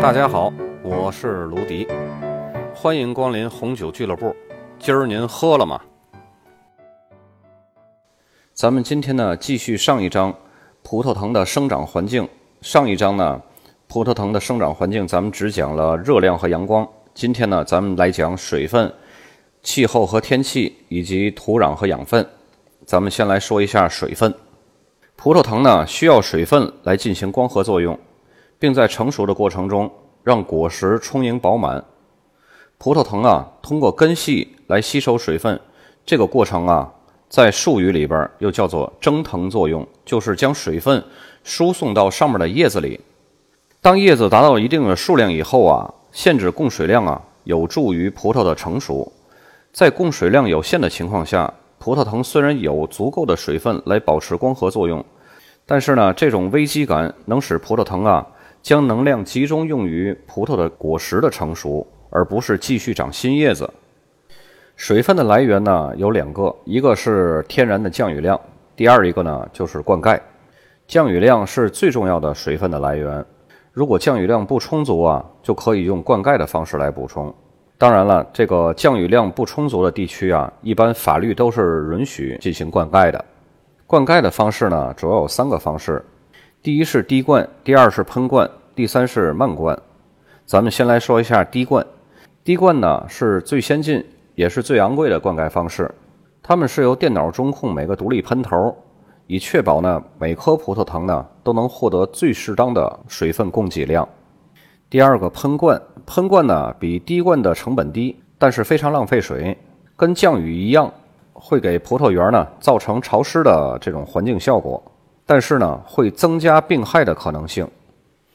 大家好，我是卢迪，欢迎光临红酒俱乐部。今儿您喝了吗？咱们今天呢，继续上一章葡萄藤的生长环境。上一章呢，葡萄藤的生长环境咱们只讲了热量和阳光。今天呢，咱们来讲水分、气候和天气以及土壤和养分。咱们先来说一下水分。葡萄藤呢，需要水分来进行光合作用。并在成熟的过程中让果实充盈饱满。葡萄藤啊，通过根系来吸收水分，这个过程啊，在术语里边又叫做蒸腾作用，就是将水分输送到上面的叶子里。当叶子达到一定的数量以后啊，限制供水量啊，有助于葡萄的成熟。在供水量有限的情况下，葡萄藤虽然有足够的水分来保持光合作用，但是呢，这种危机感能使葡萄藤啊。将能量集中用于葡萄的果实的成熟，而不是继续长新叶子。水分的来源呢有两个，一个是天然的降雨量，第二一个呢就是灌溉。降雨量是最重要的水分的来源。如果降雨量不充足啊，就可以用灌溉的方式来补充。当然了，这个降雨量不充足的地区啊，一般法律都是允许进行灌溉的。灌溉的方式呢，主要有三个方式。第一是滴灌，第二是喷灌，第三是慢灌。咱们先来说一下滴灌。滴灌呢是最先进也是最昂贵的灌溉方式。它们是由电脑中控每个独立喷头，以确保呢每棵葡萄藤呢都能获得最适当的水分供给量。第二个喷灌，喷灌呢比滴灌的成本低，但是非常浪费水，跟降雨一样，会给葡萄园呢造成潮湿的这种环境效果。但是呢，会增加病害的可能性。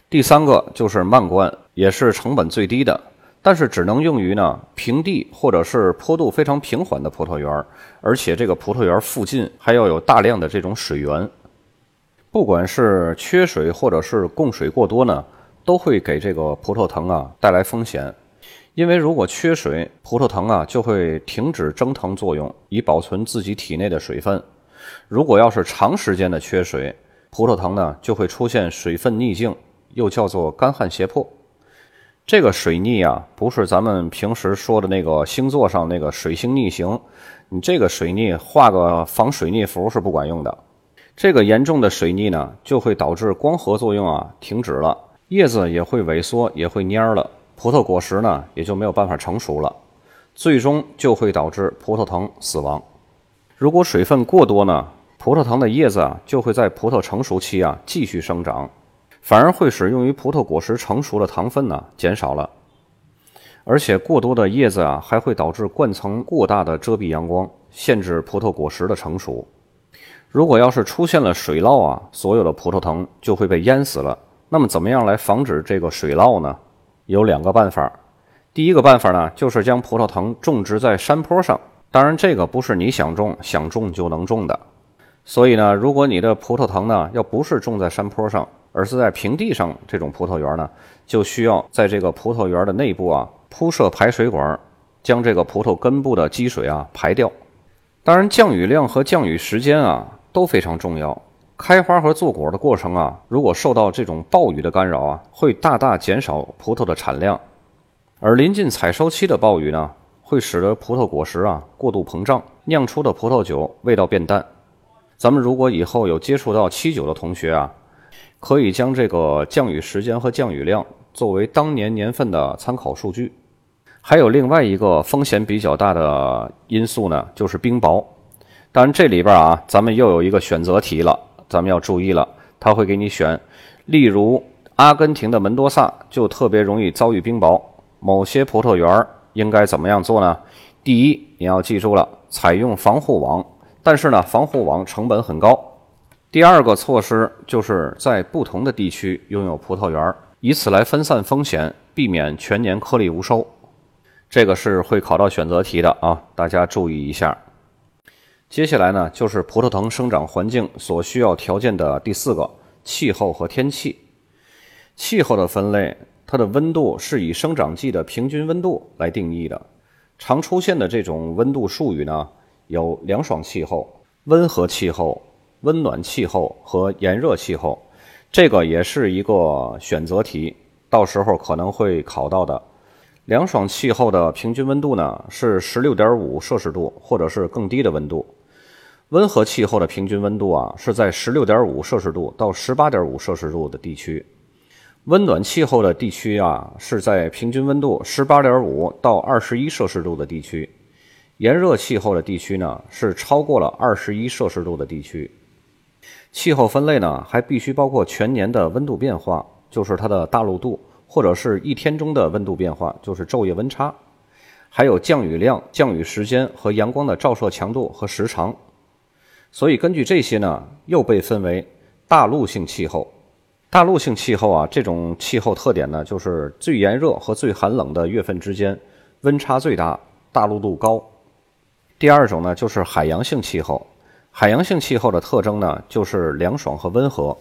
第三个就是慢灌，也是成本最低的，但是只能用于呢平地或者是坡度非常平缓的葡萄园，而且这个葡萄园附近还要有大量的这种水源。不管是缺水或者是供水过多呢，都会给这个葡萄藤啊带来风险。因为如果缺水，葡萄藤啊就会停止蒸腾作用，以保存自己体内的水分。如果要是长时间的缺水，葡萄藤呢就会出现水分逆境，又叫做干旱胁迫。这个水逆啊，不是咱们平时说的那个星座上那个水星逆行，你这个水逆画个防水逆符是不管用的。这个严重的水逆呢，就会导致光合作用啊停止了，叶子也会萎缩，也会蔫了，葡萄果实呢也就没有办法成熟了，最终就会导致葡萄藤死亡。如果水分过多呢，葡萄藤的叶子啊就会在葡萄成熟期啊继续生长，反而会使用于葡萄果实成熟的糖分呢减少了。而且过多的叶子啊还会导致灌层过大的遮蔽阳光，限制葡萄果实的成熟。如果要是出现了水涝啊，所有的葡萄藤就会被淹死了。那么怎么样来防止这个水涝呢？有两个办法。第一个办法呢，就是将葡萄藤种植在山坡上。当然，这个不是你想种想种就能种的。所以呢，如果你的葡萄藤呢，要不是种在山坡上，而是在平地上，这种葡萄园呢，就需要在这个葡萄园的内部啊铺设排水管，将这个葡萄根部的积水啊排掉。当然，降雨量和降雨时间啊都非常重要。开花和做果的过程啊，如果受到这种暴雨的干扰啊，会大大减少葡萄的产量。而临近采收期的暴雨呢？会使得葡萄果实啊过度膨胀，酿出的葡萄酒味道变淡。咱们如果以后有接触到七酒的同学啊，可以将这个降雨时间和降雨量作为当年年份的参考数据。还有另外一个风险比较大的因素呢，就是冰雹。当然这里边啊，咱们又有一个选择题了，咱们要注意了，他会给你选，例如阿根廷的门多萨就特别容易遭遇冰雹，某些葡萄园儿。应该怎么样做呢？第一，你要记住了，采用防护网，但是呢，防护网成本很高。第二个措施就是在不同的地区拥有葡萄园，以此来分散风险，避免全年颗粒无收。这个是会考到选择题的啊，大家注意一下。接下来呢，就是葡萄藤生长环境所需要条件的第四个气候和天气。气候的分类。它的温度是以生长季的平均温度来定义的。常出现的这种温度术语呢，有凉爽气候、温和气候、温暖气候和炎热气候。这个也是一个选择题，到时候可能会考到的。凉爽气候的平均温度呢是十六点五摄氏度，或者是更低的温度。温和气候的平均温度啊是在十六点五摄氏度到十八点五摄氏度的地区。温暖气候的地区啊是在平均温度十八点五到二十一摄氏度的地区。炎热气候的地区呢是超过了二十一摄氏度的地区。气候分类呢还必须包括全年的温度变化，就是它的大陆度，或者是一天中的温度变化，就是昼夜温差，还有降雨量、降雨时间和阳光的照射强度和时长。所以根据这些呢，又被分为大陆性气候。大陆性气候啊，这种气候特点呢，就是最炎热和最寒冷的月份之间温差最大，大陆度高。第二种呢，就是海洋性气候。海洋性气候的特征呢，就是凉爽和温和，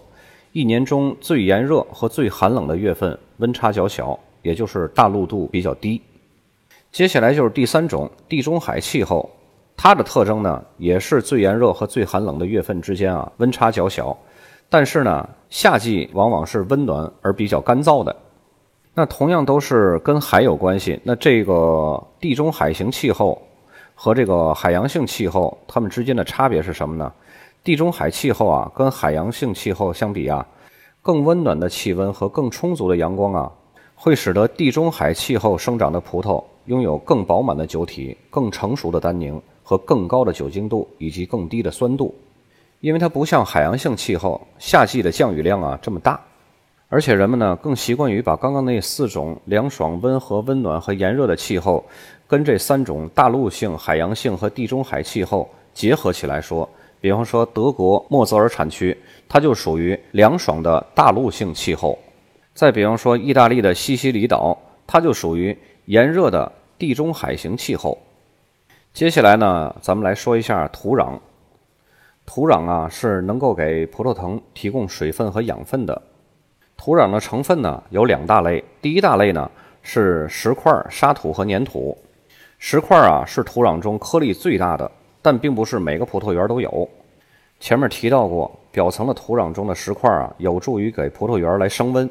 一年中最炎热和最寒冷的月份温差较小，也就是大陆度比较低。接下来就是第三种地中海气候。它的特征呢，也是最炎热和最寒冷的月份之间啊，温差较小。但是呢，夏季往往是温暖而比较干燥的。那同样都是跟海有关系。那这个地中海型气候和这个海洋性气候，它们之间的差别是什么呢？地中海气候啊，跟海洋性气候相比啊，更温暖的气温和更充足的阳光啊，会使得地中海气候生长的葡萄拥有更饱满的酒体、更成熟的单宁。和更高的酒精度以及更低的酸度，因为它不像海洋性气候，夏季的降雨量啊这么大，而且人们呢更习惯于把刚刚那四种凉爽、温和、温暖和炎热的气候，跟这三种大陆性、海洋性和地中海气候结合起来说。比方说德国莫泽尔产区，它就属于凉爽的大陆性气候；再比方说意大利的西西里岛，它就属于炎热的地中海型气候。接下来呢，咱们来说一下土壤。土壤啊，是能够给葡萄藤提供水分和养分的。土壤的成分呢，有两大类。第一大类呢，是石块、沙土和粘土。石块啊，是土壤中颗粒最大的，但并不是每个葡萄园都有。前面提到过，表层的土壤中的石块啊，有助于给葡萄园来升温。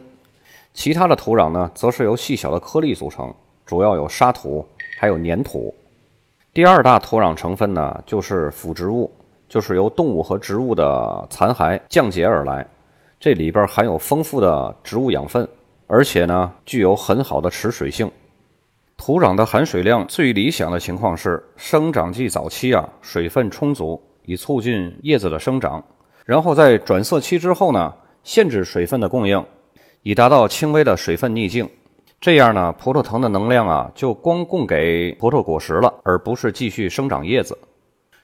其他的土壤呢，则是由细小的颗粒组成，主要有沙土，还有粘土。第二大土壤成分呢，就是腐植物，就是由动物和植物的残骸降解而来。这里边含有丰富的植物养分，而且呢，具有很好的持水性。土壤的含水量最理想的情况是，生长季早期啊，水分充足，以促进叶子的生长。然后在转色期之后呢，限制水分的供应，以达到轻微的水分逆境。这样呢，葡萄藤的能量啊，就光供给葡萄果实了，而不是继续生长叶子。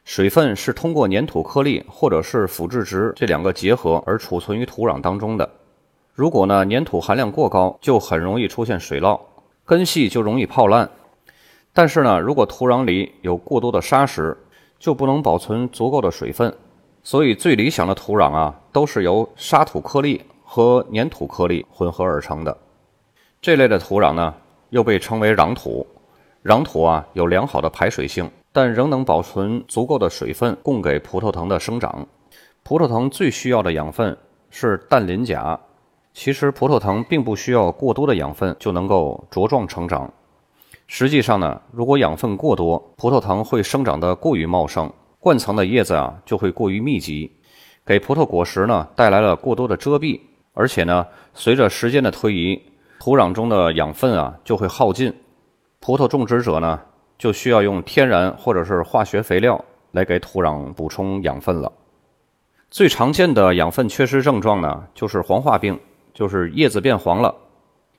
水分是通过粘土颗粒或者是腐殖质这两个结合而储存于土壤当中的。如果呢粘土含量过高，就很容易出现水涝，根系就容易泡烂。但是呢，如果土壤里有过多的沙石，就不能保存足够的水分。所以最理想的土壤啊，都是由沙土颗粒和粘土颗粒混合而成的。这类的土壤呢，又被称为壤土。壤土啊，有良好的排水性，但仍能保存足够的水分，供给葡萄藤的生长。葡萄藤最需要的养分是氮磷钾。其实，葡萄藤并不需要过多的养分就能够茁壮成长。实际上呢，如果养分过多，葡萄藤会生长得过于茂盛，冠层的叶子啊就会过于密集，给葡萄果实呢带来了过多的遮蔽。而且呢，随着时间的推移，土壤中的养分啊就会耗尽，葡萄种植者呢就需要用天然或者是化学肥料来给土壤补充养分了。最常见的养分缺失症状呢就是黄化病，就是叶子变黄了。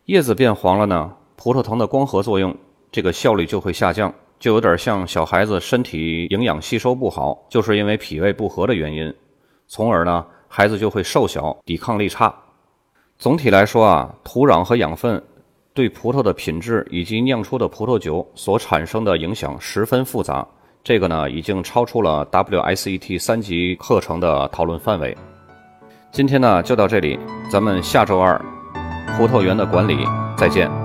叶子变黄了呢，葡萄藤的光合作用这个效率就会下降，就有点像小孩子身体营养吸收不好，就是因为脾胃不和的原因，从而呢孩子就会瘦小，抵抗力差。总体来说啊，土壤和养分对葡萄的品质以及酿出的葡萄酒所产生的影响十分复杂。这个呢，已经超出了 WSET 三级课程的讨论范围。今天呢，就到这里，咱们下周二葡萄园的管理再见。